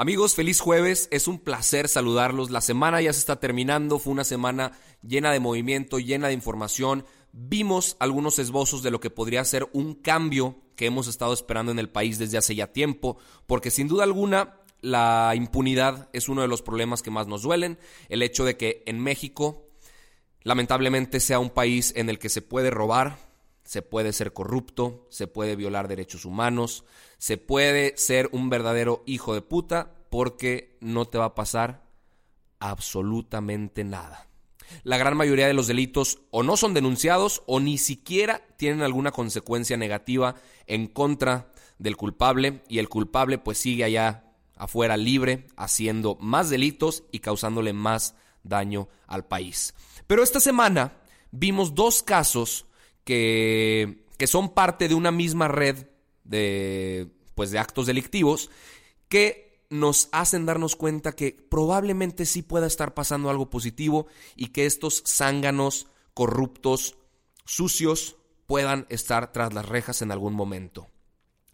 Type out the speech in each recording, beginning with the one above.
Amigos, feliz jueves. Es un placer saludarlos. La semana ya se está terminando. Fue una semana llena de movimiento, llena de información. Vimos algunos esbozos de lo que podría ser un cambio que hemos estado esperando en el país desde hace ya tiempo, porque sin duda alguna la impunidad es uno de los problemas que más nos duelen. El hecho de que en México lamentablemente sea un país en el que se puede robar, se puede ser corrupto, se puede violar derechos humanos, se puede ser un verdadero hijo de puta porque no te va a pasar absolutamente nada. La gran mayoría de los delitos o no son denunciados o ni siquiera tienen alguna consecuencia negativa en contra del culpable y el culpable pues sigue allá afuera libre haciendo más delitos y causándole más daño al país. Pero esta semana vimos dos casos que, que son parte de una misma red de, pues, de actos delictivos que nos hacen darnos cuenta que probablemente sí pueda estar pasando algo positivo y que estos zánganos corruptos, sucios, puedan estar tras las rejas en algún momento.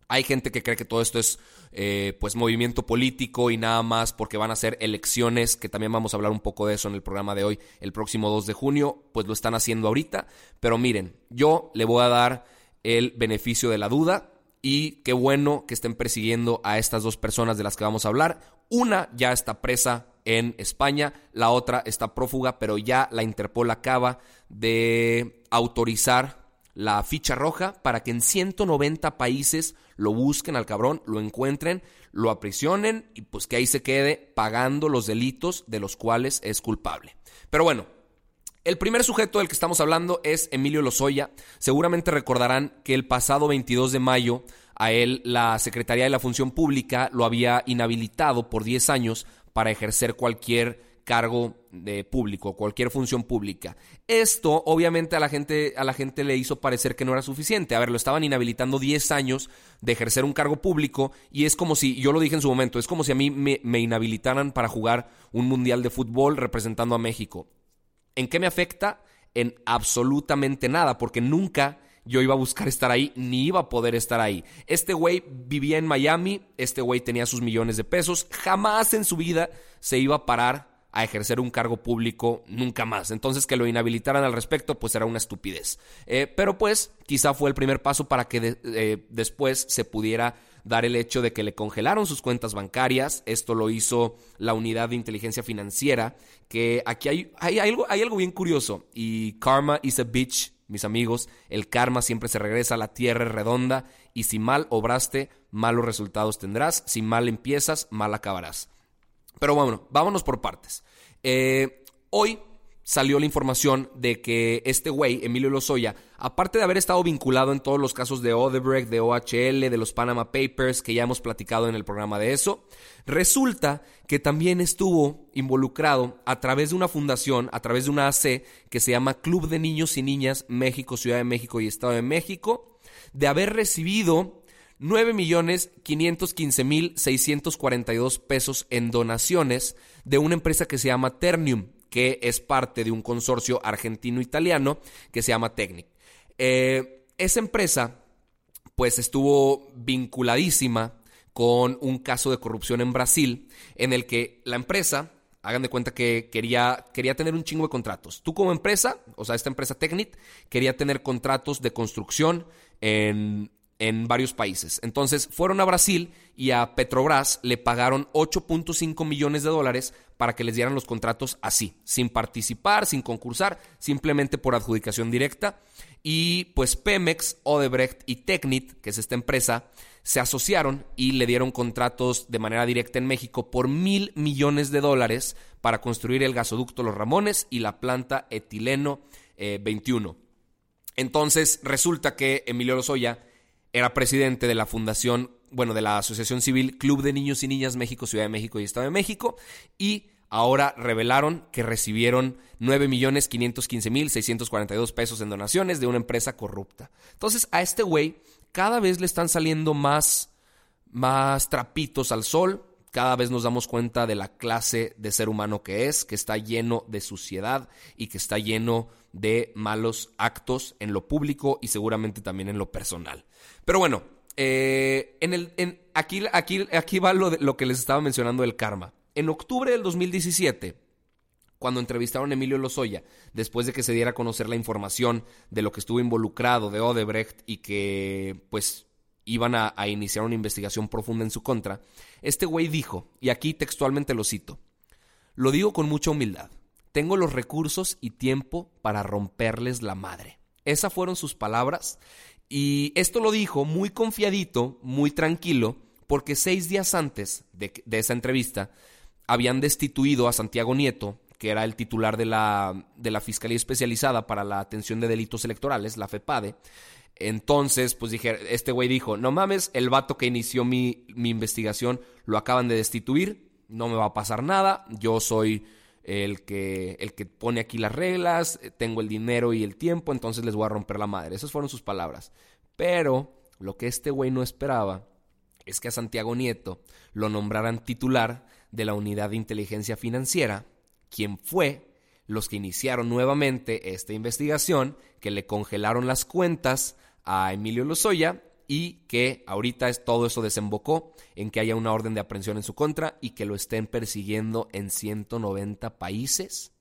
Hay gente que cree que todo esto es eh, pues movimiento político y nada más porque van a ser elecciones, que también vamos a hablar un poco de eso en el programa de hoy, el próximo 2 de junio, pues lo están haciendo ahorita. Pero miren, yo le voy a dar el beneficio de la duda y qué bueno que estén persiguiendo a estas dos personas de las que vamos a hablar. Una ya está presa en España, la otra está prófuga, pero ya la Interpol acaba de autorizar la ficha roja para que en 190 países lo busquen al cabrón, lo encuentren, lo aprisionen y pues que ahí se quede pagando los delitos de los cuales es culpable. Pero bueno, el primer sujeto del que estamos hablando es Emilio Lozoya. Seguramente recordarán que el pasado 22 de mayo a él la Secretaría de la Función Pública lo había inhabilitado por 10 años para ejercer cualquier cargo de público, cualquier función pública. Esto obviamente a la gente a la gente le hizo parecer que no era suficiente. A ver, lo estaban inhabilitando 10 años de ejercer un cargo público y es como si, yo lo dije en su momento, es como si a mí me, me inhabilitaran para jugar un mundial de fútbol representando a México. ¿En qué me afecta? En absolutamente nada, porque nunca yo iba a buscar estar ahí, ni iba a poder estar ahí. Este güey vivía en Miami, este güey tenía sus millones de pesos, jamás en su vida se iba a parar a ejercer un cargo público nunca más. Entonces que lo inhabilitaran al respecto, pues era una estupidez. Eh, pero pues quizá fue el primer paso para que eh, después se pudiera dar el hecho de que le congelaron sus cuentas bancarias. Esto lo hizo la unidad de inteligencia financiera, que aquí hay, hay, algo, hay algo bien curioso. Y karma is a bitch, mis amigos. El karma siempre se regresa, la tierra es redonda. Y si mal obraste, malos resultados tendrás. Si mal empiezas, mal acabarás. Pero bueno, vámonos por partes. Eh, hoy salió la información de que este güey, Emilio Lozoya, aparte de haber estado vinculado en todos los casos de Odebrecht, de OHL, de los Panama Papers, que ya hemos platicado en el programa de eso, resulta que también estuvo involucrado a través de una fundación, a través de una AC, que se llama Club de Niños y Niñas México, Ciudad de México y Estado de México, de haber recibido 9.515.642 pesos en donaciones de una empresa que se llama Ternium, que es parte de un consorcio argentino-italiano que se llama Technic. Eh, esa empresa, pues estuvo vinculadísima con un caso de corrupción en Brasil, en el que la empresa, hagan de cuenta que quería, quería tener un chingo de contratos. Tú como empresa, o sea, esta empresa Technic, quería tener contratos de construcción en en varios países. Entonces fueron a Brasil y a Petrobras le pagaron 8.5 millones de dólares para que les dieran los contratos así, sin participar, sin concursar, simplemente por adjudicación directa. Y pues Pemex, Odebrecht y Tecnit, que es esta empresa, se asociaron y le dieron contratos de manera directa en México por mil millones de dólares para construir el gasoducto Los Ramones y la planta etileno 21. Eh, Entonces resulta que Emilio Lozoya era presidente de la fundación, bueno, de la Asociación Civil Club de Niños y Niñas México, Ciudad de México y Estado de México, y ahora revelaron que recibieron 9.515.642 pesos en donaciones de una empresa corrupta. Entonces, a este güey cada vez le están saliendo más, más trapitos al sol, cada vez nos damos cuenta de la clase de ser humano que es, que está lleno de suciedad y que está lleno de malos actos en lo público y seguramente también en lo personal. Pero bueno, eh, en el, en, aquí, aquí, aquí va lo, lo que les estaba mencionando del karma. En octubre del 2017, cuando entrevistaron a Emilio Lozoya, después de que se diera a conocer la información de lo que estuvo involucrado de Odebrecht y que pues iban a, iniciar una investigación profunda en su contra, este güey dijo, y aquí textualmente lo cito, lo digo con mucha humildad, tengo los recursos y tiempo para romperles la madre. Esas fueron sus palabras y esto lo dijo muy confiadito, muy tranquilo, porque seis días antes de, de esa entrevista habían destituido a Santiago Nieto, que era el titular de la, de la Fiscalía Especializada para la Atención de Delitos Electorales, la FEPADE. Entonces, pues dije, este güey dijo, no mames, el vato que inició mi, mi, investigación lo acaban de destituir, no me va a pasar nada, yo soy el que, el que pone aquí las reglas, tengo el dinero y el tiempo, entonces les voy a romper la madre. Esas fueron sus palabras. Pero lo que este güey no esperaba es que a Santiago Nieto lo nombraran titular de la Unidad de Inteligencia Financiera, quien fue los que iniciaron nuevamente esta investigación, que le congelaron las cuentas a Emilio Lozoya y que ahorita es, todo eso desembocó en que haya una orden de aprehensión en su contra y que lo estén persiguiendo en 190 países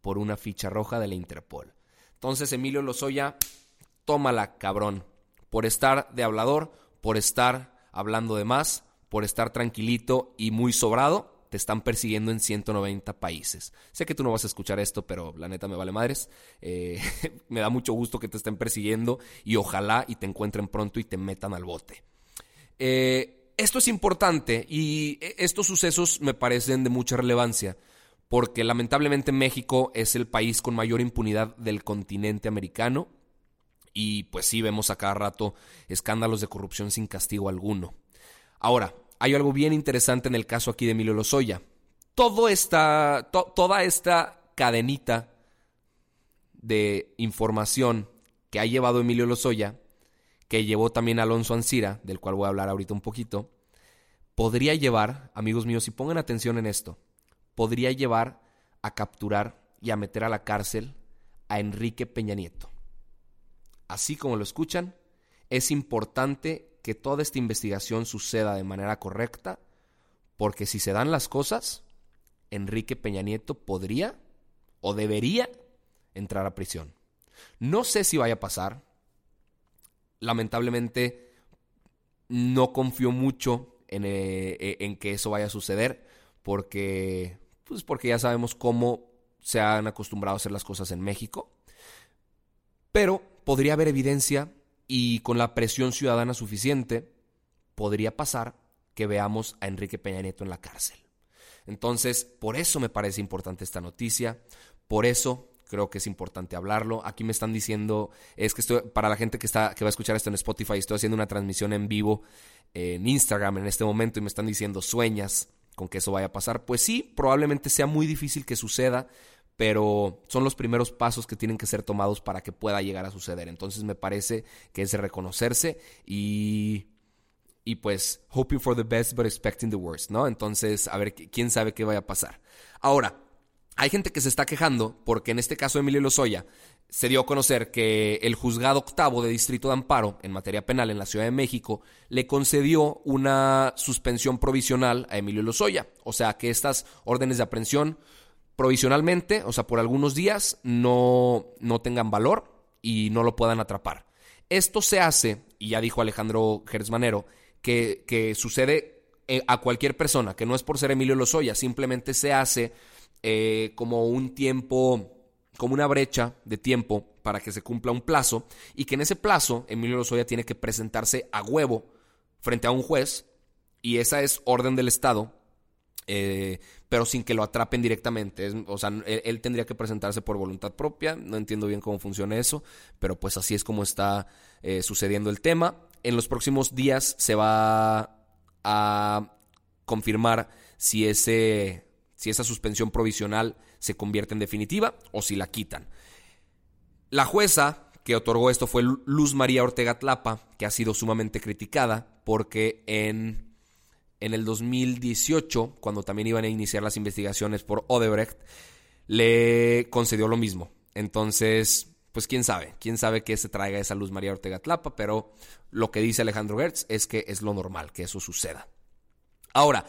por una ficha roja de la Interpol. Entonces Emilio Lozoya, tómala cabrón, por estar de hablador, por estar hablando de más, por estar tranquilito y muy sobrado, te están persiguiendo en 190 países. Sé que tú no vas a escuchar esto, pero la neta me vale madres. Eh, me da mucho gusto que te estén persiguiendo y ojalá y te encuentren pronto y te metan al bote. Eh, esto es importante y estos sucesos me parecen de mucha relevancia porque lamentablemente México es el país con mayor impunidad del continente americano y pues sí vemos a cada rato escándalos de corrupción sin castigo alguno. Ahora, hay algo bien interesante en el caso aquí de Emilio Lozoya. Todo esta, to, toda esta cadenita de información que ha llevado Emilio Lozoya, que llevó también Alonso Ancira, del cual voy a hablar ahorita un poquito, podría llevar, amigos míos, y pongan atención en esto, podría llevar a capturar y a meter a la cárcel a Enrique Peña Nieto. Así como lo escuchan, es importante que toda esta investigación suceda de manera correcta, porque si se dan las cosas, Enrique Peña Nieto podría o debería entrar a prisión. No sé si vaya a pasar. Lamentablemente no confío mucho en, eh, en que eso vaya a suceder porque pues porque ya sabemos cómo se han acostumbrado a hacer las cosas en México. Pero podría haber evidencia y con la presión ciudadana suficiente, podría pasar que veamos a Enrique Peña Nieto en la cárcel. Entonces, por eso me parece importante esta noticia, por eso creo que es importante hablarlo. Aquí me están diciendo, es que estoy, para la gente que, está, que va a escuchar esto en Spotify, estoy haciendo una transmisión en vivo en Instagram en este momento y me están diciendo, sueñas con que eso vaya a pasar. Pues sí, probablemente sea muy difícil que suceda, pero son los primeros pasos que tienen que ser tomados para que pueda llegar a suceder. Entonces me parece que es de reconocerse y, y pues hoping for the best but expecting the worst, ¿no? Entonces, a ver, quién sabe qué vaya a pasar. Ahora, hay gente que se está quejando porque en este caso Emilio Lozoya se dio a conocer que el juzgado octavo de Distrito de Amparo en materia penal en la Ciudad de México le concedió una suspensión provisional a Emilio Lozoya. O sea que estas órdenes de aprehensión provisionalmente, o sea, por algunos días, no, no tengan valor y no lo puedan atrapar. Esto se hace, y ya dijo Alejandro Gersmanero, que, que sucede eh, a cualquier persona, que no es por ser Emilio Lozoya, simplemente se hace eh, como un tiempo, como una brecha de tiempo para que se cumpla un plazo y que en ese plazo Emilio Lozoya tiene que presentarse a huevo frente a un juez y esa es orden del Estado, eh, pero sin que lo atrapen directamente. o sea, él, tendría que presentarse por voluntad propia, no entiendo bien cómo funciona eso, pero pues así es como está eh, sucediendo el tema. En los próximos días se va a confirmar si, ese, si esa suspensión provisional se convierte en definitiva o si la quitan. La jueza que otorgó esto fue Luz María Ortega Tlapa, que ha sido sumamente criticada porque en, en el 2018, cuando también iban a iniciar las investigaciones por Odebrecht, le concedió lo mismo. Entonces, pues quién sabe, quién sabe que se traiga esa Luz María Ortega Tlapa, pero lo que dice Alejandro Gertz es que es lo normal que eso suceda. Ahora,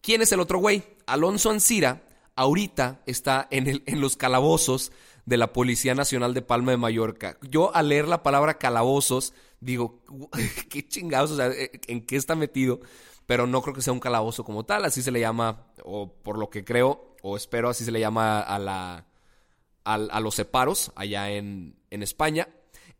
¿quién es el otro güey? Alonso Ancira ahorita está en, el, en los calabozos de la Policía Nacional de Palma de Mallorca. Yo al leer la palabra calabozos digo, qué chingados, o sea, eh, ¿en qué está metido? Pero no creo que sea un calabozo como tal, así se le llama, o por lo que creo, o espero, así se le llama a, la, a, los separos allá en, en España.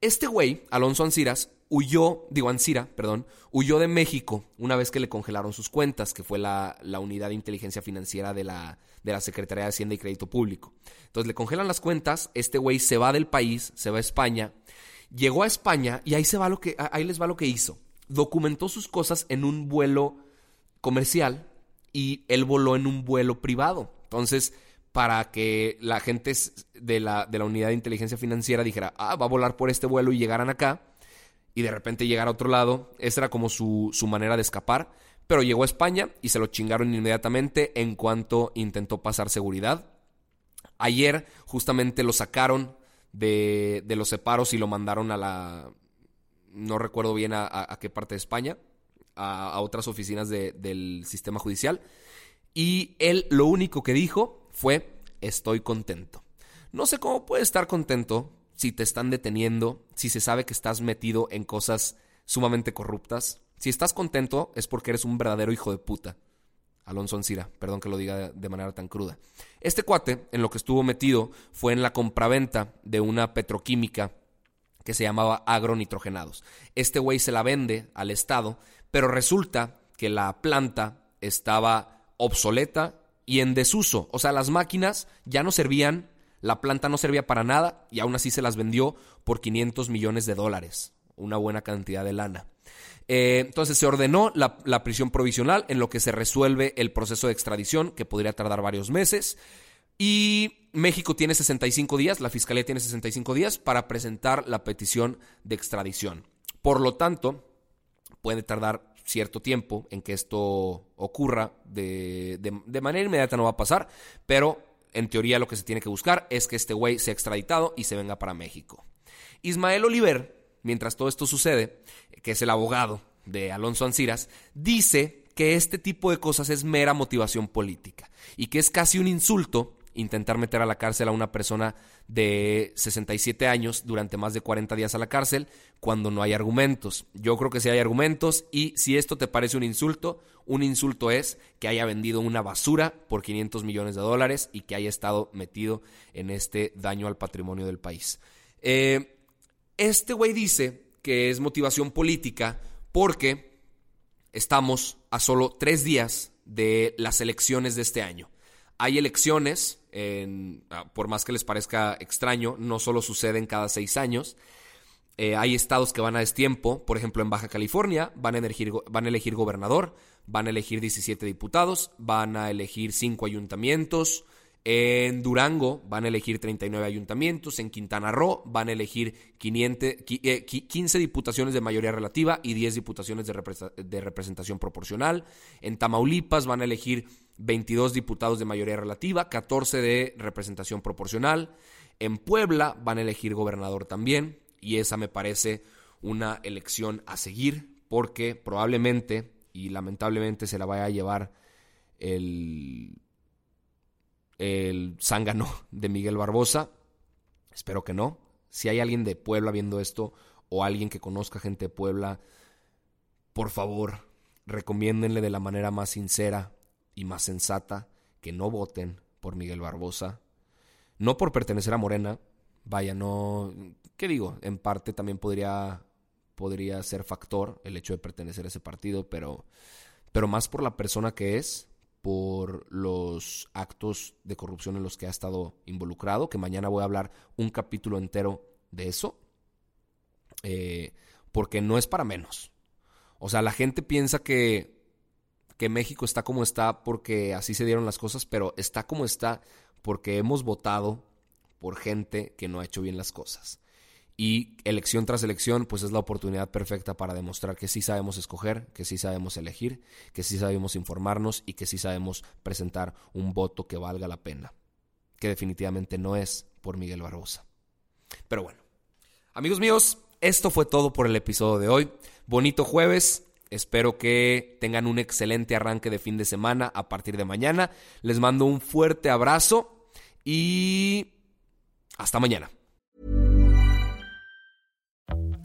Este güey, Alonso Anciras, huyó, digo Ancira, perdón, huyó de México una vez que le congelaron sus cuentas, que fue la, la unidad de inteligencia financiera de la, de la Secretaría de Hacienda y Crédito Público. Entonces le congelan las cuentas, este güey se va del país, se va a España, llegó a España y ahí, se va lo que, ahí les va lo que hizo. Documentó sus cosas en un vuelo comercial y él voló en un vuelo privado. Entonces, para que la gente de la, de la unidad de inteligencia financiera dijera, ah, va a volar por este vuelo y llegaran acá, y de repente llegar a otro lado. Esa era como su, manera de escapar. Pero llegó a España y se lo chingaron inmediatamente en cuanto intentó pasar seguridad. Ayer justamente lo sacaron de, de los separos y lo mandaron a la... No recuerdo bien a, qué parte de España, a, otras oficinas del sistema judicial. Y él lo único que dijo fue, estoy contento. No sé cómo puede estar contento si te están deteniendo, si se sabe que estás metido en cosas sumamente corruptas. Si estás contento es porque eres un verdadero hijo de puta. Alonso Ancira, perdón que lo diga de manera tan cruda. Este cuate, en lo que estuvo metido, fue en la compraventa de una petroquímica que se llamaba agronitrogenados. Este güey se la vende al Estado, pero resulta que la planta estaba obsoleta y en desuso. O sea, las máquinas ya no servían la planta no servía para nada y aún así se las vendió por 500 millones de dólares, una buena cantidad de lana. Eh, entonces se ordenó la, la, prisión provisional en lo que se resuelve el proceso de extradición, que podría tardar varios meses. Y México tiene 65 días, la Fiscalía tiene 65 días para presentar la petición de extradición. Por lo tanto, puede tardar cierto tiempo en que esto ocurra. De, de, manera inmediata no va a pasar, pero en teoría lo que se tiene que buscar es que este güey sea extraditado y se venga para México. Ismael Oliver, mientras todo esto sucede, que es el abogado de Alonso Anciras, dice que este tipo de cosas es mera motivación política y que es casi un insulto intentar meter a la cárcel a una persona de 67 años durante más de 40 días a la cárcel cuando no hay argumentos. Yo creo que sí hay argumentos y si esto te parece un insulto, un insulto es que haya vendido una basura por 500 millones de dólares y que haya estado metido en este daño al patrimonio del país. Eh, este güey dice que es motivación política porque estamos a solo tres días de las elecciones de este año. Hay elecciones, ah, por más que les parezca extraño, no solo suceden cada seis años. Eh, hay estados que van a destiempo, por ejemplo en Baja California van a, elegir, van a elegir gobernador, van a elegir 17 diputados, van a elegir 5 ayuntamientos, en Durango van a elegir 39 ayuntamientos, en Quintana Roo van a elegir 15 eh, diputaciones de mayoría relativa y 10 diputaciones de representación proporcional, en Tamaulipas van a elegir 22 diputados de mayoría relativa, 14 de representación proporcional. En Puebla van a elegir gobernador también y esa me parece una elección a seguir porque probablemente y lamentablemente se la vaya a llevar el, el zángano de Miguel Barbosa. Espero que no. Si hay alguien de Puebla viendo esto, o alguien que conozca gente de Puebla, por favor, recomiéndenle de la manera más sincera y más sensata que no voten por Miguel Barbosa. No por pertenecer a Morena, vaya, no, ¿qué digo? En parte también podría, podría ser factor el hecho de pertenecer a ese partido, pero, pero más por la persona que es, por los actos de corrupción en los que ha estado involucrado, que mañana voy a hablar un capítulo entero de eso, eh, porque no es para menos. O sea, la gente piensa que, que México está como está porque así se dieron las cosas, pero está como está porque hemos votado por gente que no ha hecho bien las cosas. Y elección tras elección, pues es la oportunidad perfecta para demostrar que sí sabemos escoger, que sí sabemos elegir, que sí sabemos informarnos y que sí sabemos presentar un voto que valga la pena. Que definitivamente no es por Miguel Barbosa. Pero bueno, amigos míos, esto fue todo por el episodio de hoy. Bonito jueves. Espero que tengan un excelente arranque de fin de semana a partir de mañana. Les mando un fuerte abrazo y hasta mañana.